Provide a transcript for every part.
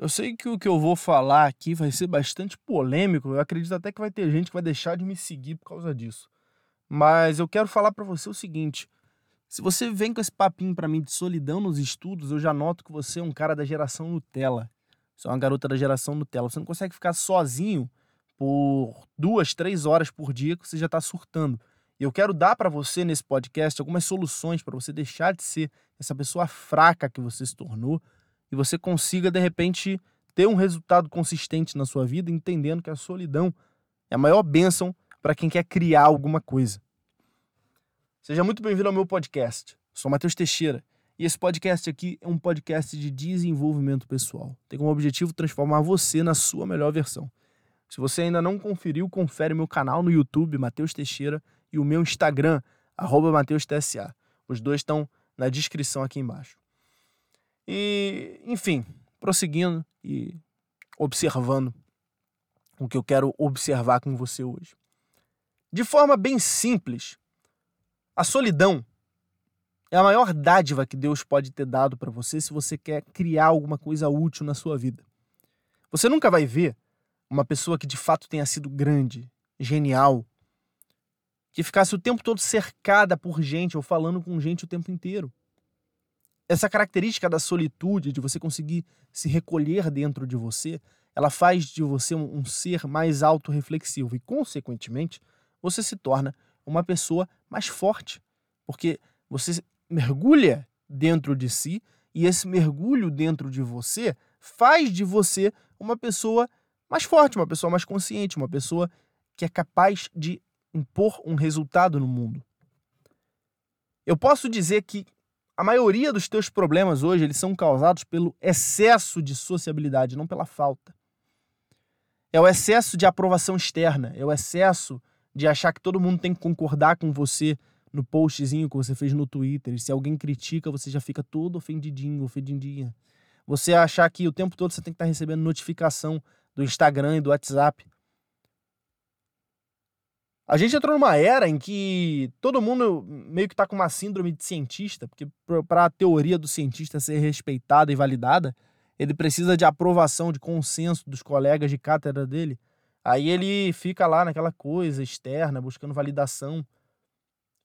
Eu sei que o que eu vou falar aqui vai ser bastante polêmico. Eu acredito até que vai ter gente que vai deixar de me seguir por causa disso. Mas eu quero falar para você o seguinte: se você vem com esse papinho para mim de solidão nos estudos, eu já noto que você é um cara da geração Nutella. Você é uma garota da geração Nutella. Você não consegue ficar sozinho por duas, três horas por dia que você já está surtando. E eu quero dar para você nesse podcast algumas soluções para você deixar de ser essa pessoa fraca que você se tornou e você consiga, de repente, ter um resultado consistente na sua vida, entendendo que a solidão é a maior bênção para quem quer criar alguma coisa. Seja muito bem-vindo ao meu podcast. Sou Matheus Teixeira e esse podcast aqui é um podcast de desenvolvimento pessoal. Tem como objetivo transformar você na sua melhor versão. Se você ainda não conferiu, confere meu canal no YouTube, Matheus Teixeira, e o meu Instagram, arroba MatheusTSA. Os dois estão na descrição aqui embaixo. E, enfim, prosseguindo e observando o que eu quero observar com você hoje. De forma bem simples, a solidão é a maior dádiva que Deus pode ter dado para você se você quer criar alguma coisa útil na sua vida. Você nunca vai ver uma pessoa que de fato tenha sido grande, genial, que ficasse o tempo todo cercada por gente ou falando com gente o tempo inteiro essa característica da solitude, de você conseguir se recolher dentro de você, ela faz de você um, um ser mais autorreflexivo e, consequentemente, você se torna uma pessoa mais forte, porque você mergulha dentro de si e esse mergulho dentro de você faz de você uma pessoa mais forte, uma pessoa mais consciente, uma pessoa que é capaz de impor um resultado no mundo. Eu posso dizer que a maioria dos teus problemas hoje eles são causados pelo excesso de sociabilidade, não pela falta. É o excesso de aprovação externa, é o excesso de achar que todo mundo tem que concordar com você no postzinho que você fez no Twitter. E se alguém critica, você já fica todo ofendidinho, ofendidinha. Você achar que o tempo todo você tem que estar recebendo notificação do Instagram e do WhatsApp. A gente entrou numa era em que todo mundo meio que está com uma síndrome de cientista, porque para a teoria do cientista ser respeitada e validada, ele precisa de aprovação, de consenso dos colegas de cátedra dele. Aí ele fica lá naquela coisa externa, buscando validação.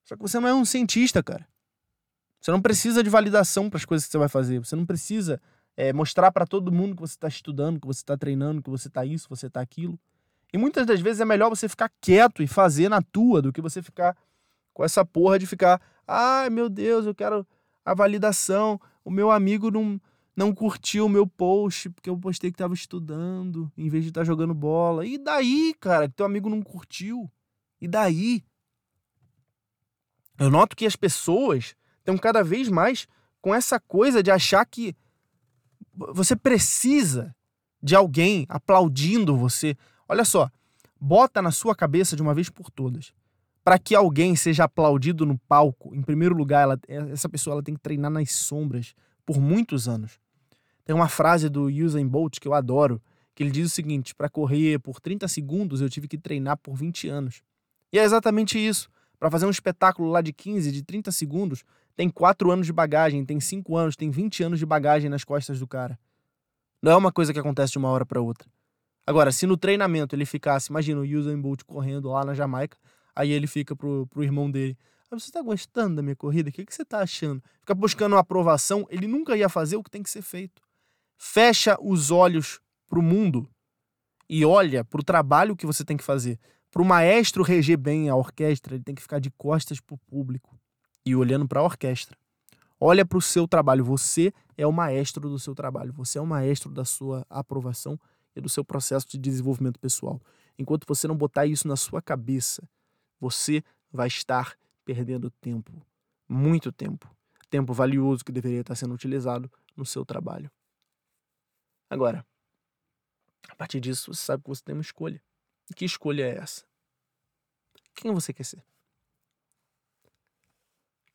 Só que você não é um cientista, cara. Você não precisa de validação para as coisas que você vai fazer. Você não precisa é, mostrar para todo mundo que você está estudando, que você está treinando, que você está isso, que você está aquilo. E muitas das vezes é melhor você ficar quieto e fazer na tua do que você ficar com essa porra de ficar, ai meu Deus, eu quero a validação. O meu amigo não, não curtiu o meu post porque eu postei que estava estudando em vez de estar tá jogando bola. E daí, cara, que teu amigo não curtiu? E daí? Eu noto que as pessoas estão cada vez mais com essa coisa de achar que você precisa de alguém aplaudindo você, Olha só, bota na sua cabeça de uma vez por todas. Para que alguém seja aplaudido no palco, em primeiro lugar, ela, essa pessoa ela tem que treinar nas sombras por muitos anos. Tem uma frase do Usain Bolt que eu adoro, que ele diz o seguinte: para correr por 30 segundos eu tive que treinar por 20 anos. E é exatamente isso. Para fazer um espetáculo lá de 15, de 30 segundos, tem 4 anos de bagagem, tem 5 anos, tem 20 anos de bagagem nas costas do cara. Não é uma coisa que acontece de uma hora para outra. Agora, se no treinamento ele ficasse, imagina o Usain Bolt correndo lá na Jamaica, aí ele fica pro, pro irmão dele. Ah, você tá gostando da minha corrida? O que, que você tá achando? Fica buscando uma aprovação, ele nunca ia fazer o que tem que ser feito. Fecha os olhos pro mundo e olha pro trabalho que você tem que fazer. Pro maestro reger bem a orquestra, ele tem que ficar de costas pro público e olhando para a orquestra. Olha para o seu trabalho. Você é o maestro do seu trabalho. Você é o maestro da sua aprovação e do seu processo de desenvolvimento pessoal. Enquanto você não botar isso na sua cabeça, você vai estar perdendo tempo, muito tempo, tempo valioso que deveria estar sendo utilizado no seu trabalho. Agora, a partir disso, você sabe que você tem uma escolha. E que escolha é essa? Quem você quer ser?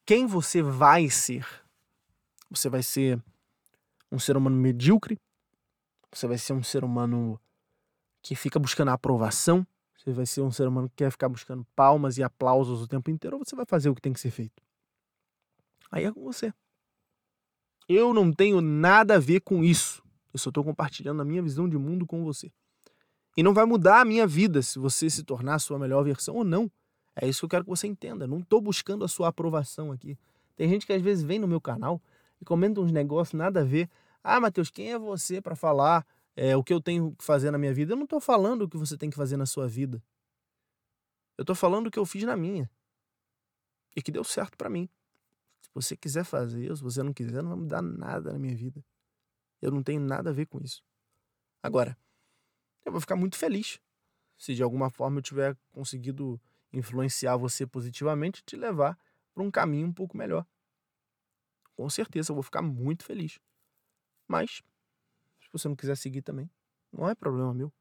Quem você vai ser? Você vai ser um ser humano medíocre você vai ser um ser humano que fica buscando a aprovação. Você vai ser um ser humano que quer ficar buscando palmas e aplausos o tempo inteiro. Ou você vai fazer o que tem que ser feito. Aí é com você. Eu não tenho nada a ver com isso. Eu só estou compartilhando a minha visão de mundo com você. E não vai mudar a minha vida se você se tornar a sua melhor versão ou não. É isso que eu quero que você entenda. Não estou buscando a sua aprovação aqui. Tem gente que às vezes vem no meu canal e comenta uns negócios nada a ver. Ah, Matheus, quem é você para falar é, o que eu tenho que fazer na minha vida? Eu não estou falando o que você tem que fazer na sua vida. Eu estou falando o que eu fiz na minha. E que deu certo para mim. Se você quiser fazer, se você não quiser, não vai mudar nada na minha vida. Eu não tenho nada a ver com isso. Agora, eu vou ficar muito feliz se de alguma forma eu tiver conseguido influenciar você positivamente e te levar para um caminho um pouco melhor. Com certeza eu vou ficar muito feliz. Mas, se você não quiser seguir também, não é problema meu.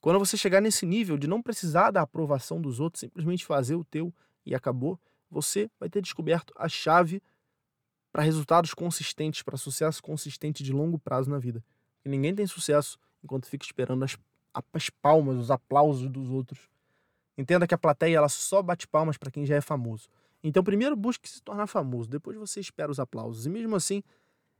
Quando você chegar nesse nível de não precisar da aprovação dos outros, simplesmente fazer o teu e acabou, você vai ter descoberto a chave para resultados consistentes, para sucesso consistente de longo prazo na vida. Ninguém tem sucesso enquanto fica esperando as, as palmas, os aplausos dos outros. Entenda que a plateia ela só bate palmas para quem já é famoso. Então, primeiro busque se tornar famoso, depois você espera os aplausos. E mesmo assim,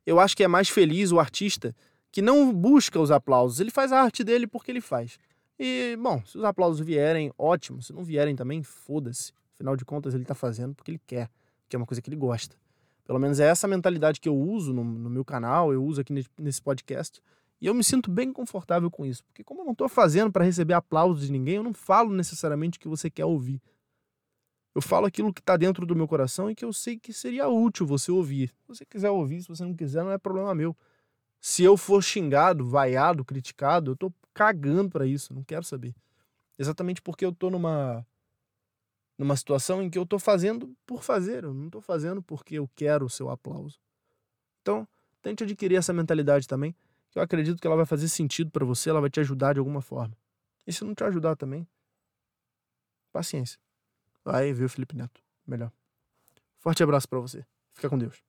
eu acho que é mais feliz o artista que não busca os aplausos, ele faz a arte dele porque ele faz. E, bom, se os aplausos vierem, ótimo. Se não vierem também, foda-se. Afinal de contas, ele está fazendo porque ele quer, que é uma coisa que ele gosta. Pelo menos é essa mentalidade que eu uso no, no meu canal, eu uso aqui nesse podcast. E eu me sinto bem confortável com isso. Porque, como eu não estou fazendo para receber aplausos de ninguém, eu não falo necessariamente o que você quer ouvir. Eu falo aquilo que está dentro do meu coração e que eu sei que seria útil você ouvir. Se você quiser ouvir, se você não quiser, não é problema meu. Se eu for xingado, vaiado, criticado, eu tô cagando para isso, não quero saber. Exatamente porque eu tô numa numa situação em que eu estou fazendo por fazer, eu não estou fazendo porque eu quero o seu aplauso. Então, tente adquirir essa mentalidade também, que eu acredito que ela vai fazer sentido para você, ela vai te ajudar de alguma forma. E se não te ajudar também, paciência. Vai ver o Felipe Neto, melhor. Forte abraço para você. Fica com Deus.